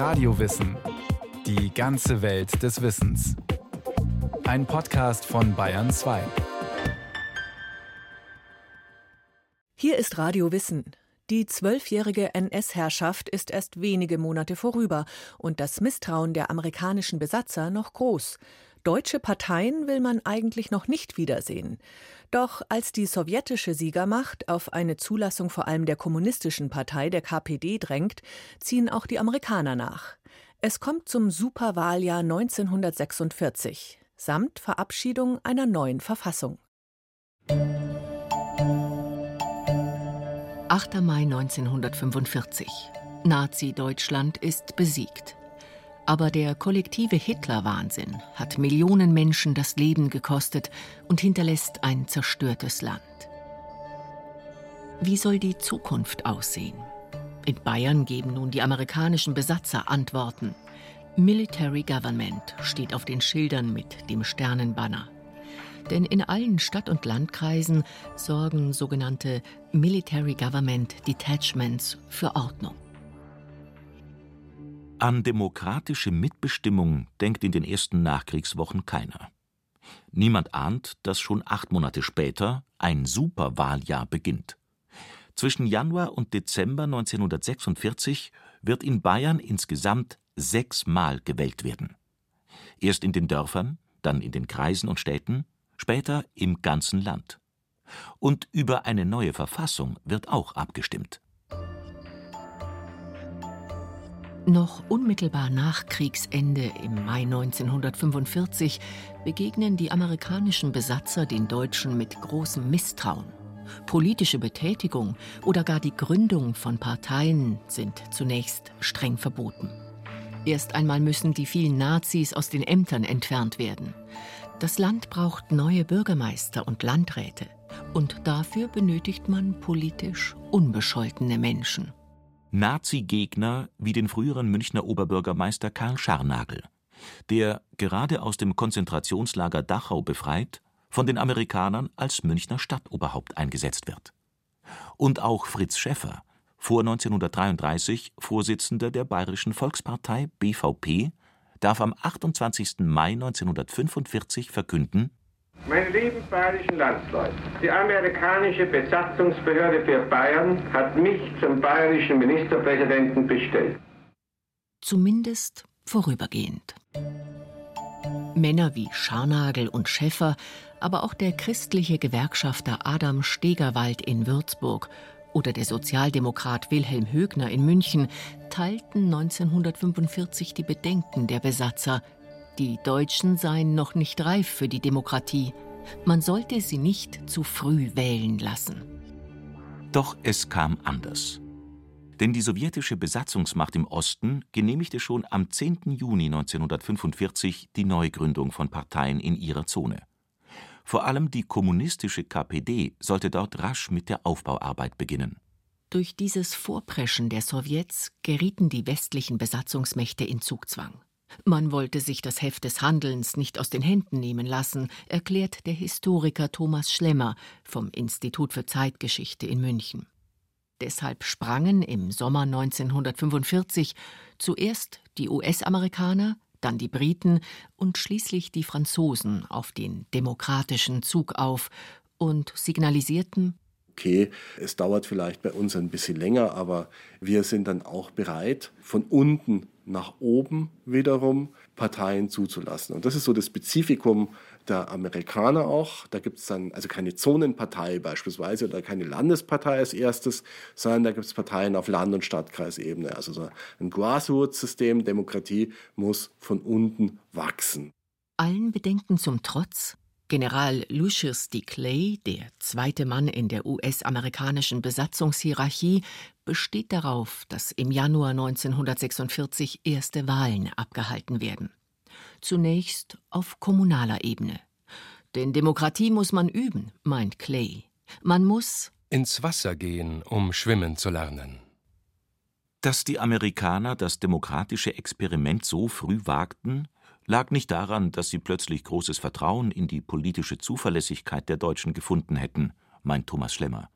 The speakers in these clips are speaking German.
Radiowissen. Die ganze Welt des Wissens. Ein Podcast von Bayern 2. Hier ist Radio Wissen. Die zwölfjährige NS-Herrschaft ist erst wenige Monate vorüber und das Misstrauen der amerikanischen Besatzer noch groß. Deutsche Parteien will man eigentlich noch nicht wiedersehen. Doch als die sowjetische Siegermacht auf eine Zulassung vor allem der kommunistischen Partei, der KPD, drängt, ziehen auch die Amerikaner nach. Es kommt zum Superwahljahr 1946 samt Verabschiedung einer neuen Verfassung. 8. Mai 1945. Nazi-Deutschland ist besiegt. Aber der kollektive Hitlerwahnsinn hat Millionen Menschen das Leben gekostet und hinterlässt ein zerstörtes Land. Wie soll die Zukunft aussehen? In Bayern geben nun die amerikanischen Besatzer Antworten. Military Government steht auf den Schildern mit dem Sternenbanner. Denn in allen Stadt- und Landkreisen sorgen sogenannte Military Government Detachments für Ordnung. An demokratische Mitbestimmung denkt in den ersten Nachkriegswochen keiner. Niemand ahnt, dass schon acht Monate später ein Superwahljahr beginnt. Zwischen Januar und Dezember 1946 wird in Bayern insgesamt sechsmal gewählt werden. Erst in den Dörfern, dann in den Kreisen und Städten, später im ganzen Land. Und über eine neue Verfassung wird auch abgestimmt. Noch unmittelbar nach Kriegsende im Mai 1945 begegnen die amerikanischen Besatzer den Deutschen mit großem Misstrauen. Politische Betätigung oder gar die Gründung von Parteien sind zunächst streng verboten. Erst einmal müssen die vielen Nazis aus den Ämtern entfernt werden. Das Land braucht neue Bürgermeister und Landräte. Und dafür benötigt man politisch unbescholtene Menschen. Nazi-Gegner wie den früheren Münchner Oberbürgermeister Karl Scharnagel, der, gerade aus dem Konzentrationslager Dachau befreit, von den Amerikanern als Münchner Stadtoberhaupt eingesetzt wird. Und auch Fritz Schäffer, vor 1933 Vorsitzender der Bayerischen Volkspartei BVP, darf am 28. Mai 1945 verkünden meine lieben bayerischen Landsleute, die amerikanische Besatzungsbehörde für Bayern hat mich zum bayerischen Ministerpräsidenten bestellt. Zumindest vorübergehend. Männer wie Scharnagel und Schäffer, aber auch der christliche Gewerkschafter Adam Stegerwald in Würzburg oder der Sozialdemokrat Wilhelm Högner in München teilten 1945 die Bedenken der Besatzer die Deutschen seien noch nicht reif für die Demokratie. Man sollte sie nicht zu früh wählen lassen. Doch es kam anders. Denn die sowjetische Besatzungsmacht im Osten genehmigte schon am 10. Juni 1945 die Neugründung von Parteien in ihrer Zone. Vor allem die kommunistische KPD sollte dort rasch mit der Aufbauarbeit beginnen. Durch dieses Vorpreschen der Sowjets gerieten die westlichen Besatzungsmächte in Zugzwang. Man wollte sich das Heft des Handelns nicht aus den Händen nehmen lassen, erklärt der Historiker Thomas Schlemmer vom Institut für Zeitgeschichte in München. Deshalb sprangen im Sommer 1945 zuerst die US-Amerikaner, dann die Briten und schließlich die Franzosen auf den demokratischen Zug auf und signalisierten, okay, es dauert vielleicht bei uns ein bisschen länger, aber wir sind dann auch bereit, von unten nach oben wiederum Parteien zuzulassen. Und das ist so das Spezifikum der Amerikaner auch. Da gibt es dann also keine Zonenpartei beispielsweise oder keine Landespartei als erstes, sondern da gibt es Parteien auf Land- und Stadtkreisebene. Also so ein Grassroots-System, Demokratie muss von unten wachsen. Allen Bedenken zum Trotz General Lucius D. Clay, der zweite Mann in der US-amerikanischen Besatzungshierarchie, besteht darauf, dass im Januar 1946 erste Wahlen abgehalten werden. Zunächst auf kommunaler Ebene. Denn Demokratie muss man üben, meint Clay. Man muss ins Wasser gehen, um schwimmen zu lernen. Dass die Amerikaner das demokratische Experiment so früh wagten, lag nicht daran, dass sie plötzlich großes Vertrauen in die politische Zuverlässigkeit der Deutschen gefunden hätten, meint Thomas Schlemmer.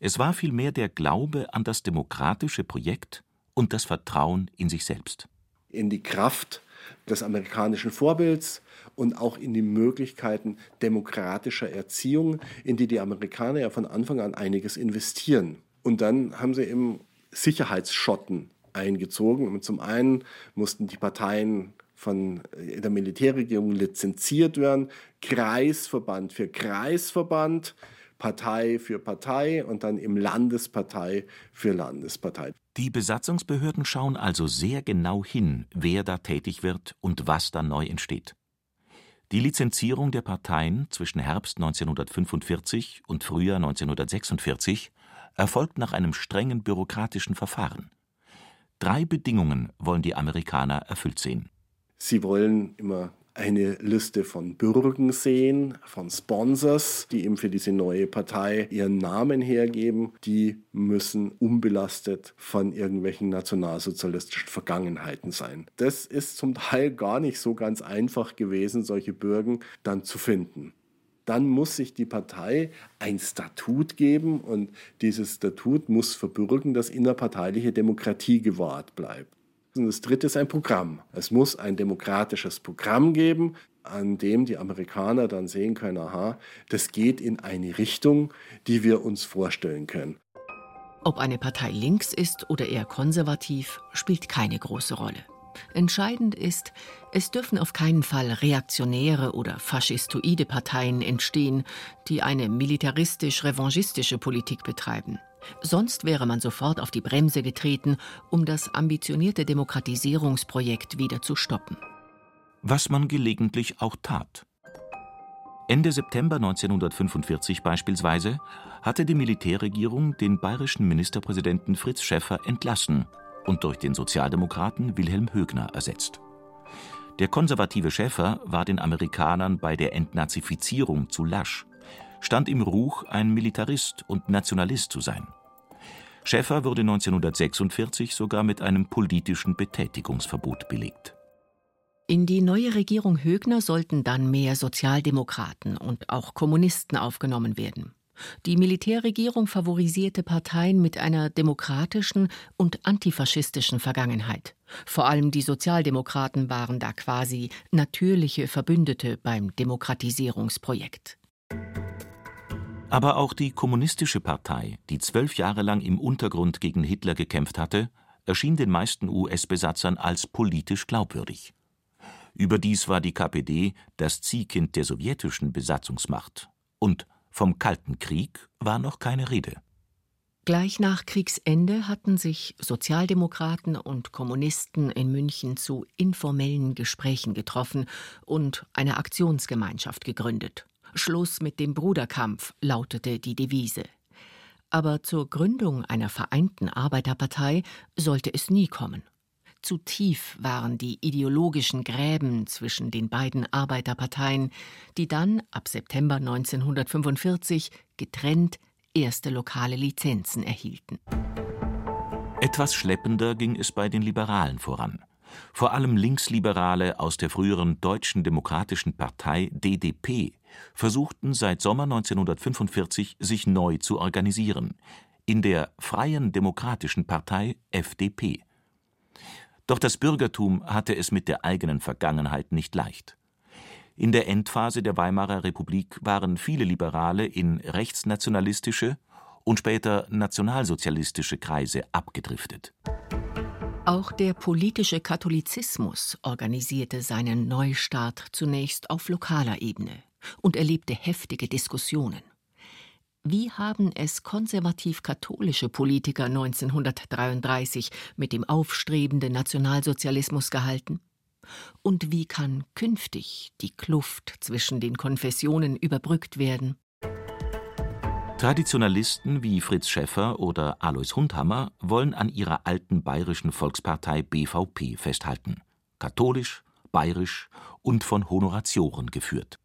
Es war vielmehr der Glaube an das demokratische Projekt und das Vertrauen in sich selbst. In die Kraft des amerikanischen Vorbilds und auch in die Möglichkeiten demokratischer Erziehung, in die die Amerikaner ja von Anfang an einiges investieren. Und dann haben sie eben Sicherheitsschotten eingezogen. Und zum einen mussten die Parteien von der Militärregierung lizenziert werden, Kreisverband für Kreisverband, Partei für Partei und dann im Landespartei für Landespartei. Die Besatzungsbehörden schauen also sehr genau hin, wer da tätig wird und was da neu entsteht. Die Lizenzierung der Parteien zwischen Herbst 1945 und Frühjahr 1946 erfolgt nach einem strengen bürokratischen Verfahren. Drei Bedingungen wollen die Amerikaner erfüllt sehen. Sie wollen immer eine Liste von Bürgen sehen, von Sponsors, die eben für diese neue Partei ihren Namen hergeben. Die müssen unbelastet von irgendwelchen nationalsozialistischen Vergangenheiten sein. Das ist zum Teil gar nicht so ganz einfach gewesen, solche Bürgen dann zu finden dann muss sich die Partei ein Statut geben und dieses Statut muss verbürgen, dass innerparteiliche Demokratie gewahrt bleibt. Und das dritte ist ein Programm. Es muss ein demokratisches Programm geben, an dem die Amerikaner dann sehen können, aha, das geht in eine Richtung, die wir uns vorstellen können. Ob eine Partei links ist oder eher konservativ, spielt keine große Rolle. Entscheidend ist, es dürfen auf keinen Fall reaktionäre oder faschistoide Parteien entstehen, die eine militaristisch-revanchistische Politik betreiben. Sonst wäre man sofort auf die Bremse getreten, um das ambitionierte Demokratisierungsprojekt wieder zu stoppen. Was man gelegentlich auch tat. Ende September 1945 beispielsweise hatte die Militärregierung den bayerischen Ministerpräsidenten Fritz Schäffer entlassen und durch den Sozialdemokraten Wilhelm Högner ersetzt. Der konservative Schäffer war den Amerikanern bei der Entnazifizierung zu lasch stand im Ruch, ein Militarist und Nationalist zu sein. Schäffer wurde 1946 sogar mit einem politischen Betätigungsverbot belegt. In die neue Regierung Högner sollten dann mehr Sozialdemokraten und auch Kommunisten aufgenommen werden. Die Militärregierung favorisierte Parteien mit einer demokratischen und antifaschistischen Vergangenheit. Vor allem die Sozialdemokraten waren da quasi natürliche Verbündete beim Demokratisierungsprojekt. Aber auch die Kommunistische Partei, die zwölf Jahre lang im Untergrund gegen Hitler gekämpft hatte, erschien den meisten US-Besatzern als politisch glaubwürdig. Überdies war die KPD das Ziehkind der sowjetischen Besatzungsmacht. Und vom Kalten Krieg war noch keine Rede. Gleich nach Kriegsende hatten sich Sozialdemokraten und Kommunisten in München zu informellen Gesprächen getroffen und eine Aktionsgemeinschaft gegründet. Schluss mit dem Bruderkampf lautete die Devise. Aber zur Gründung einer vereinten Arbeiterpartei sollte es nie kommen. Zu tief waren die ideologischen Gräben zwischen den beiden Arbeiterparteien, die dann ab September 1945 getrennt erste lokale Lizenzen erhielten. Etwas schleppender ging es bei den Liberalen voran. Vor allem Linksliberale aus der früheren Deutschen Demokratischen Partei DDP versuchten seit Sommer 1945 sich neu zu organisieren in der Freien Demokratischen Partei FDP. Doch das Bürgertum hatte es mit der eigenen Vergangenheit nicht leicht. In der Endphase der Weimarer Republik waren viele Liberale in rechtsnationalistische und später nationalsozialistische Kreise abgedriftet. Auch der politische Katholizismus organisierte seinen Neustart zunächst auf lokaler Ebene und erlebte heftige Diskussionen. Wie haben es konservativ-katholische Politiker 1933 mit dem aufstrebenden Nationalsozialismus gehalten? Und wie kann künftig die Kluft zwischen den Konfessionen überbrückt werden? Traditionalisten wie Fritz Schäffer oder Alois Hundhammer wollen an ihrer alten bayerischen Volkspartei BVP festhalten. Katholisch, bayerisch und von Honoratioren geführt.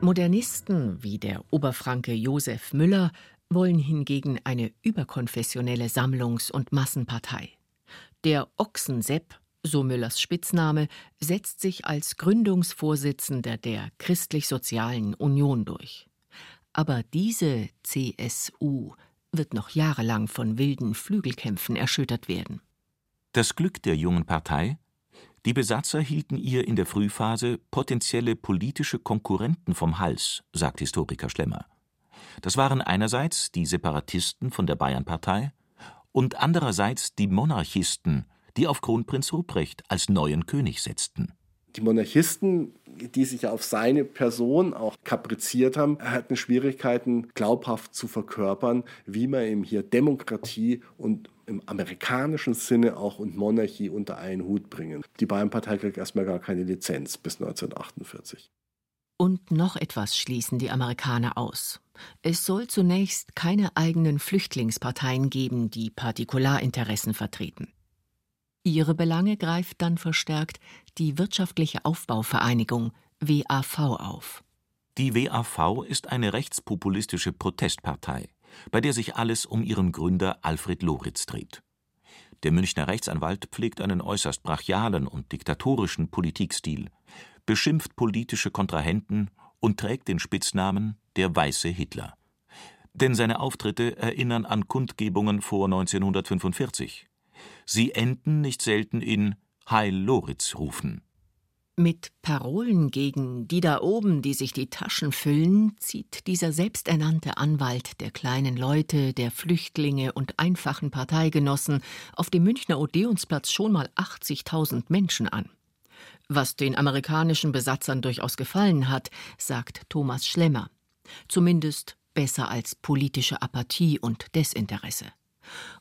Modernisten wie der Oberfranke Josef Müller wollen hingegen eine überkonfessionelle Sammlungs- und Massenpartei. Der Ochsensepp, so Müllers Spitzname, setzt sich als Gründungsvorsitzender der Christlich-Sozialen Union durch. Aber diese CSU wird noch jahrelang von wilden Flügelkämpfen erschüttert werden. Das Glück der jungen Partei? Die Besatzer hielten ihr in der Frühphase potenzielle politische Konkurrenten vom Hals, sagt Historiker Schlemmer. Das waren einerseits die Separatisten von der Bayernpartei und andererseits die Monarchisten, die auf Kronprinz Ruprecht als neuen König setzten. Die Monarchisten, die sich auf seine Person auch kapriziert haben, hatten Schwierigkeiten, glaubhaft zu verkörpern, wie man eben hier Demokratie und im amerikanischen Sinne auch und Monarchie unter einen Hut bringen. Die Bayernpartei kriegt erstmal gar keine Lizenz bis 1948. Und noch etwas schließen die Amerikaner aus. Es soll zunächst keine eigenen Flüchtlingsparteien geben, die Partikularinteressen vertreten. Ihre Belange greift dann verstärkt die Wirtschaftliche Aufbauvereinigung WAV auf. Die WAV ist eine rechtspopulistische Protestpartei, bei der sich alles um ihren Gründer Alfred Loritz dreht. Der Münchner Rechtsanwalt pflegt einen äußerst brachialen und diktatorischen Politikstil, beschimpft politische Kontrahenten und trägt den Spitznamen der weiße Hitler. Denn seine Auftritte erinnern an Kundgebungen vor 1945. Sie enden nicht selten in Heil Loritz rufen. Mit Parolen gegen die da oben, die sich die Taschen füllen, zieht dieser selbsternannte Anwalt der kleinen Leute, der Flüchtlinge und einfachen Parteigenossen auf dem Münchner Odeonsplatz schon mal 80.000 Menschen an. Was den amerikanischen Besatzern durchaus gefallen hat, sagt Thomas Schlemmer. Zumindest besser als politische Apathie und Desinteresse.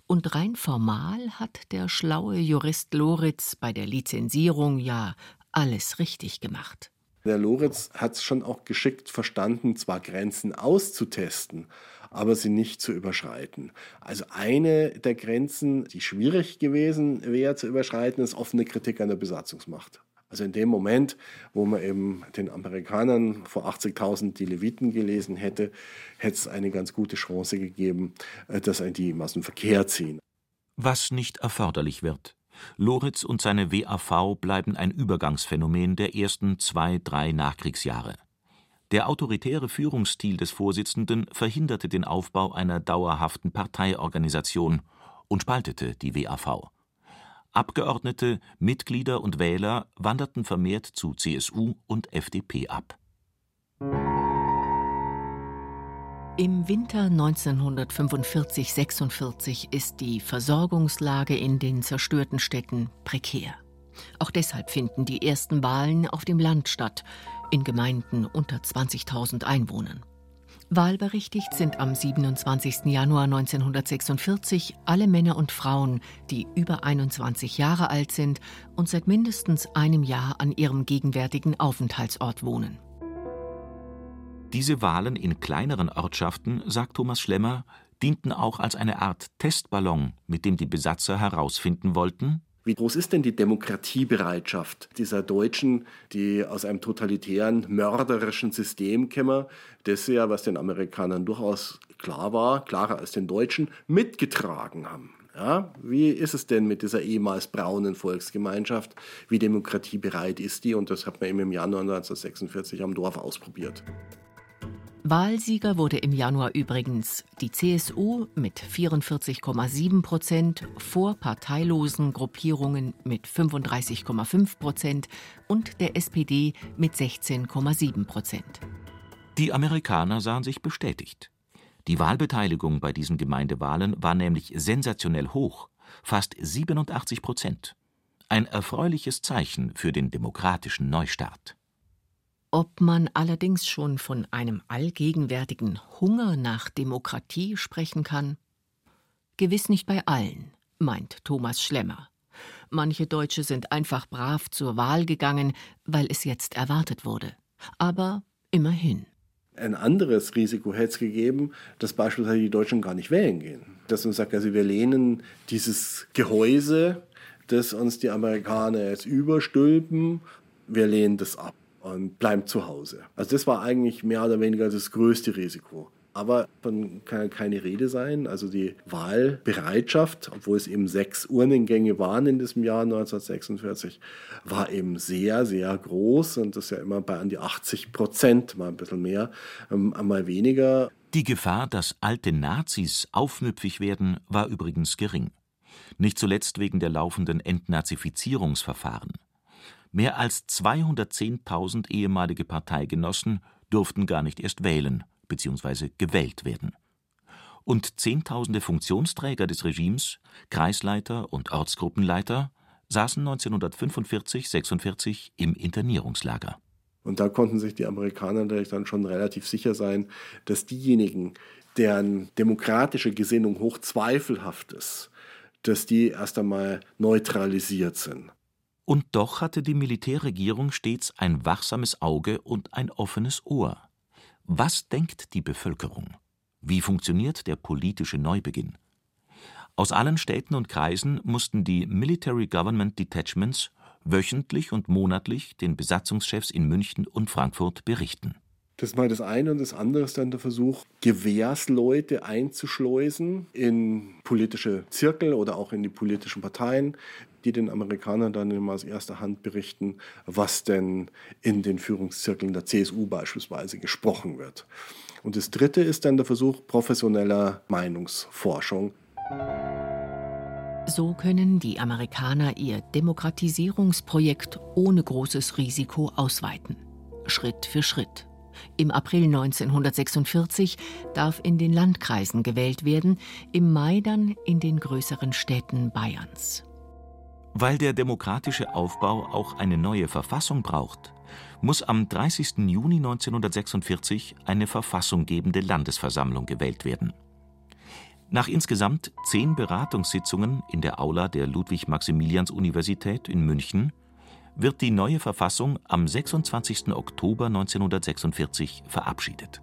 Und rein formal hat der schlaue Jurist Loritz bei der Lizenzierung ja alles richtig gemacht. Der Loritz hat es schon auch geschickt verstanden, zwar Grenzen auszutesten, aber sie nicht zu überschreiten. Also eine der Grenzen, die schwierig gewesen wäre zu überschreiten, ist offene Kritik an der Besatzungsmacht. Also in dem Moment, wo man eben den Amerikanern vor 80.000 die Leviten gelesen hätte, hätte es eine ganz gute Chance gegeben, äh, dass die Massen Verkehr ziehen. Was nicht erforderlich wird. Loritz und seine WAV bleiben ein Übergangsphänomen der ersten zwei, drei Nachkriegsjahre. Der autoritäre Führungsstil des Vorsitzenden verhinderte den Aufbau einer dauerhaften Parteiorganisation und spaltete die WAV. Abgeordnete, Mitglieder und Wähler wanderten vermehrt zu CSU und FDP ab. Im Winter 1945-46 ist die Versorgungslage in den zerstörten Städten prekär. Auch deshalb finden die ersten Wahlen auf dem Land statt, in Gemeinden unter 20.000 Einwohnern. Wahlberechtigt sind am 27. Januar 1946 alle Männer und Frauen, die über 21 Jahre alt sind und seit mindestens einem Jahr an ihrem gegenwärtigen Aufenthaltsort wohnen. Diese Wahlen in kleineren Ortschaften, sagt Thomas Schlemmer, dienten auch als eine Art Testballon, mit dem die Besatzer herausfinden wollten, wie groß ist denn die Demokratiebereitschaft dieser Deutschen, die aus einem totalitären, mörderischen System kommen, das ja, was den Amerikanern durchaus klar war, klarer als den Deutschen, mitgetragen haben? Ja, wie ist es denn mit dieser ehemals braunen Volksgemeinschaft? Wie demokratiebereit ist die? Und das hat man eben im Januar 1946 am Dorf ausprobiert. Wahlsieger wurde im Januar übrigens die CSU mit 44,7 Prozent vor parteilosen Gruppierungen mit 35,5 Prozent und der SPD mit 16,7 Prozent. Die Amerikaner sahen sich bestätigt. Die Wahlbeteiligung bei diesen Gemeindewahlen war nämlich sensationell hoch, fast 87 Prozent. Ein erfreuliches Zeichen für den demokratischen Neustart. Ob man allerdings schon von einem allgegenwärtigen Hunger nach Demokratie sprechen kann? Gewiss nicht bei allen, meint Thomas Schlemmer. Manche Deutsche sind einfach brav zur Wahl gegangen, weil es jetzt erwartet wurde. Aber immerhin. Ein anderes Risiko hätte es gegeben, dass beispielsweise die Deutschen gar nicht wählen gehen. Dass man sagt, also wir lehnen dieses Gehäuse, das uns die Amerikaner jetzt überstülpen, wir lehnen das ab und bleibt zu Hause. Also das war eigentlich mehr oder weniger das größte Risiko. Aber von kann keine Rede sein. Also die Wahlbereitschaft, obwohl es eben sechs Urnengänge waren in diesem Jahr 1946, war eben sehr, sehr groß und das ja immer bei an die 80 Prozent, mal ein bisschen mehr, ähm, mal weniger. Die Gefahr, dass alte Nazis aufmüpfig werden, war übrigens gering. Nicht zuletzt wegen der laufenden Entnazifizierungsverfahren. Mehr als 210.000 ehemalige Parteigenossen durften gar nicht erst wählen bzw. gewählt werden. Und Zehntausende Funktionsträger des Regimes, Kreisleiter und Ortsgruppenleiter, saßen 1945 46 im Internierungslager. Und da konnten sich die Amerikaner dann schon relativ sicher sein, dass diejenigen, deren demokratische Gesinnung hoch zweifelhaft ist, dass die erst einmal neutralisiert sind. Und doch hatte die Militärregierung stets ein wachsames Auge und ein offenes Ohr. Was denkt die Bevölkerung? Wie funktioniert der politische Neubeginn? Aus allen Städten und Kreisen mussten die Military Government Detachments wöchentlich und monatlich den Besatzungschefs in München und Frankfurt berichten. Das ist mal das eine und das andere ist dann der Versuch, Gewährsleute einzuschleusen in politische Zirkel oder auch in die politischen Parteien, die den Amerikanern dann immer aus erster Hand berichten, was denn in den Führungszirkeln der CSU beispielsweise gesprochen wird. Und das dritte ist dann der Versuch professioneller Meinungsforschung. So können die Amerikaner ihr Demokratisierungsprojekt ohne großes Risiko ausweiten. Schritt für Schritt. Im April 1946 darf in den Landkreisen gewählt werden, im Mai dann in den größeren Städten Bayerns. Weil der demokratische Aufbau auch eine neue Verfassung braucht, muss am 30. Juni 1946 eine verfassunggebende Landesversammlung gewählt werden. Nach insgesamt zehn Beratungssitzungen in der Aula der Ludwig-Maximilians-Universität in München wird die neue Verfassung am 26. Oktober 1946 verabschiedet.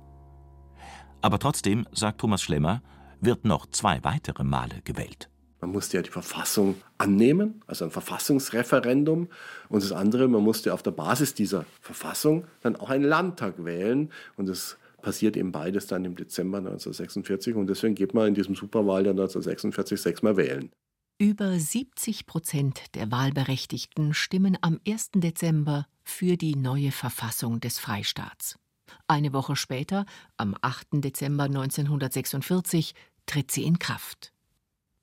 Aber trotzdem, sagt Thomas Schlemmer, wird noch zwei weitere Male gewählt. Man musste ja die Verfassung annehmen, also ein Verfassungsreferendum. Und das andere, man musste auf der Basis dieser Verfassung dann auch einen Landtag wählen. Und das passiert eben beides dann im Dezember 1946 und deswegen geht man in diesem Superwahljahr 1946 sechsmal wählen. Über 70 Prozent der Wahlberechtigten stimmen am 1. Dezember für die neue Verfassung des Freistaats. Eine Woche später, am 8. Dezember 1946, tritt sie in Kraft.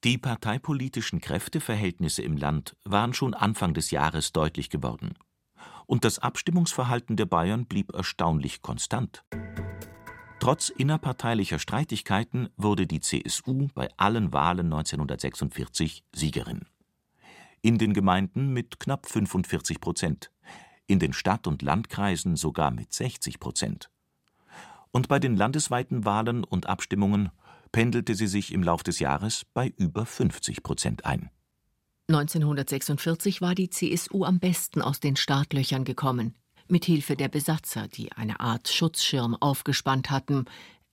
Die parteipolitischen Kräfteverhältnisse im Land waren schon Anfang des Jahres deutlich geworden. Und das Abstimmungsverhalten der Bayern blieb erstaunlich konstant. Trotz innerparteilicher Streitigkeiten wurde die CSU bei allen Wahlen 1946 Siegerin. In den Gemeinden mit knapp 45 Prozent, in den Stadt- und Landkreisen sogar mit 60 Prozent. Und bei den landesweiten Wahlen und Abstimmungen pendelte sie sich im Lauf des Jahres bei über 50 Prozent ein. 1946 war die CSU am besten aus den Startlöchern gekommen mit Hilfe der Besatzer, die eine Art Schutzschirm aufgespannt hatten.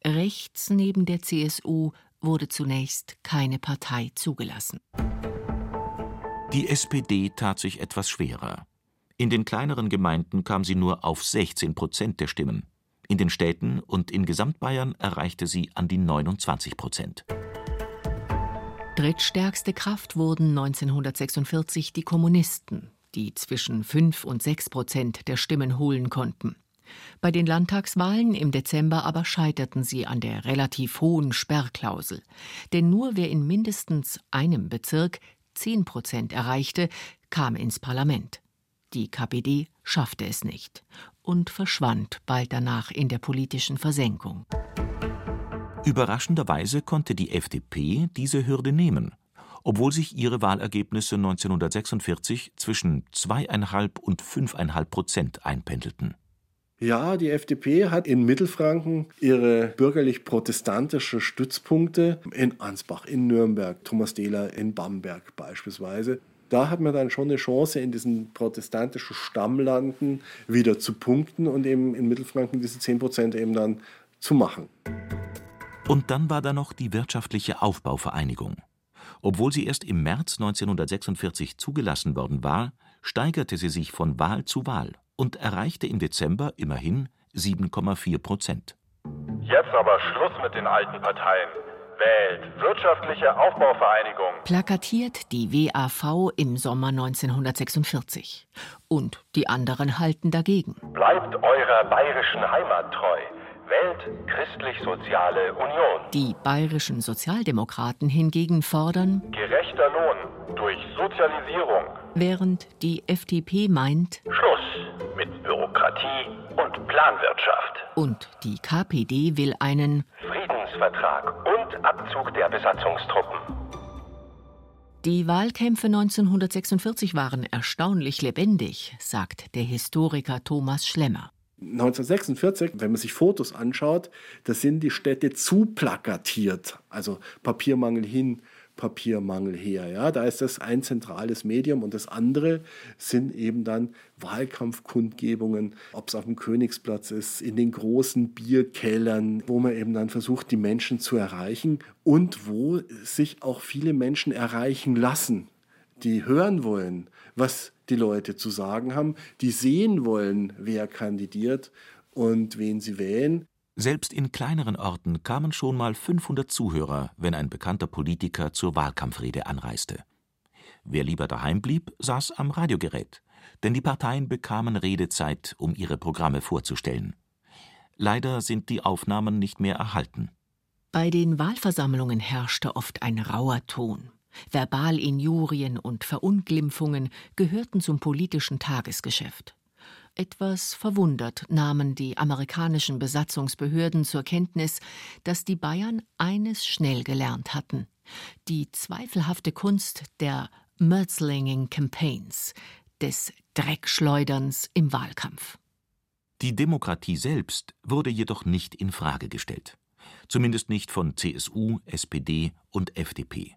Rechts neben der CSU wurde zunächst keine Partei zugelassen. Die SPD tat sich etwas schwerer. In den kleineren Gemeinden kam sie nur auf 16 Prozent der Stimmen. In den Städten und in Gesamtbayern erreichte sie an die 29 Prozent. Drittstärkste Kraft wurden 1946 die Kommunisten, die zwischen 5 und 6 Prozent der Stimmen holen konnten. Bei den Landtagswahlen im Dezember aber scheiterten sie an der relativ hohen Sperrklausel. Denn nur wer in mindestens einem Bezirk 10 Prozent erreichte, kam ins Parlament. Die KPD schaffte es nicht und verschwand bald danach in der politischen Versenkung. Überraschenderweise konnte die FDP diese Hürde nehmen obwohl sich ihre Wahlergebnisse 1946 zwischen zweieinhalb und fünfeinhalb Prozent einpendelten. Ja, die FDP hat in Mittelfranken ihre bürgerlich-protestantischen Stützpunkte in Ansbach, in Nürnberg, Thomas Dehler in Bamberg beispielsweise. Da hat man dann schon eine Chance, in diesen protestantischen Stammlanden wieder zu punkten und eben in Mittelfranken diese 10 Prozent eben dann zu machen. Und dann war da noch die wirtschaftliche Aufbauvereinigung. Obwohl sie erst im März 1946 zugelassen worden war, steigerte sie sich von Wahl zu Wahl und erreichte im Dezember immerhin 7,4 Prozent. Jetzt aber Schluss mit den alten Parteien. Wählt Wirtschaftliche Aufbauvereinigung. Plakatiert die WAV im Sommer 1946. Und die anderen halten dagegen. Bleibt eurer bayerischen Heimat treu. wählt Christlich-Soziale Union. Die bayerischen Sozialdemokraten hingegen fordern Gerechter Lohn durch Sozialisierung. während die FDP meint Schluss mit Bürokratie und Planwirtschaft. und die KPD will einen Friedensvertrag und Abzug der Besatzungstruppen. Die Wahlkämpfe 1946 waren erstaunlich lebendig, sagt der Historiker Thomas Schlemmer. 1946, wenn man sich Fotos anschaut, da sind die Städte zu plakatiert. Also Papiermangel hin, Papiermangel her. Ja, da ist das ein zentrales Medium und das andere sind eben dann Wahlkampfkundgebungen, ob es auf dem Königsplatz ist, in den großen Bierkellern, wo man eben dann versucht, die Menschen zu erreichen und wo sich auch viele Menschen erreichen lassen, die hören wollen, was die Leute zu sagen haben, die sehen wollen, wer kandidiert und wen sie wählen. Selbst in kleineren Orten kamen schon mal 500 Zuhörer, wenn ein bekannter Politiker zur Wahlkampfrede anreiste. Wer lieber daheim blieb, saß am Radiogerät, denn die Parteien bekamen Redezeit, um ihre Programme vorzustellen. Leider sind die Aufnahmen nicht mehr erhalten. Bei den Wahlversammlungen herrschte oft ein rauer Ton. Verbalinjurien und Verunglimpfungen gehörten zum politischen Tagesgeschäft. Etwas verwundert nahmen die amerikanischen Besatzungsbehörden zur Kenntnis, dass die Bayern eines schnell gelernt hatten: die zweifelhafte Kunst der Mudslinging Campaigns, des Dreckschleuderns im Wahlkampf. Die Demokratie selbst wurde jedoch nicht in Frage gestellt. Zumindest nicht von CSU, SPD und FDP.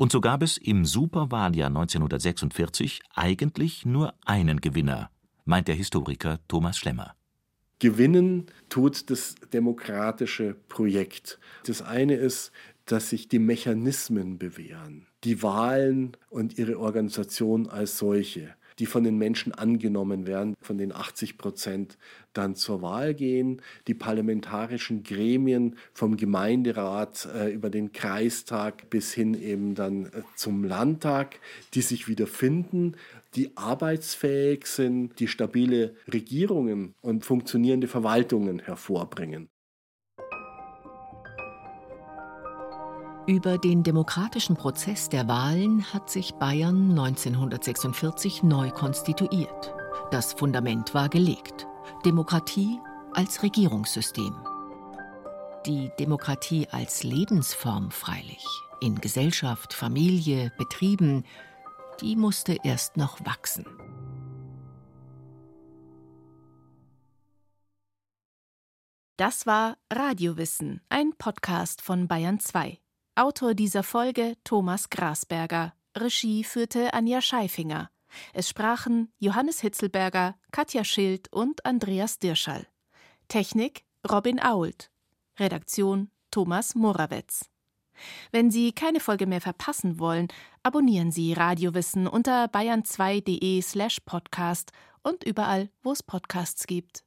Und so gab es im Superwahljahr 1946 eigentlich nur einen Gewinner, meint der Historiker Thomas Schlemmer. Gewinnen tut das demokratische Projekt. Das eine ist, dass sich die Mechanismen bewähren, die Wahlen und ihre Organisation als solche, die von den Menschen angenommen werden, von den 80 Prozent dann zur Wahl gehen, die parlamentarischen Gremien vom Gemeinderat äh, über den Kreistag bis hin eben dann äh, zum Landtag, die sich wieder finden, die arbeitsfähig sind, die stabile Regierungen und funktionierende Verwaltungen hervorbringen. Über den demokratischen Prozess der Wahlen hat sich Bayern 1946 neu konstituiert. Das Fundament war gelegt. Demokratie als Regierungssystem. Die Demokratie als Lebensform freilich, in Gesellschaft, Familie, Betrieben, die musste erst noch wachsen. Das war Radiowissen, ein Podcast von Bayern 2. Autor dieser Folge Thomas Grasberger. Regie führte Anja Scheifinger. Es sprachen Johannes Hitzelberger, Katja Schild und Andreas Dirschall. Technik Robin Ault. Redaktion Thomas Morawetz. Wenn Sie keine Folge mehr verpassen wollen, abonnieren Sie Radiowissen unter bayern2.de slash podcast und überall, wo es Podcasts gibt.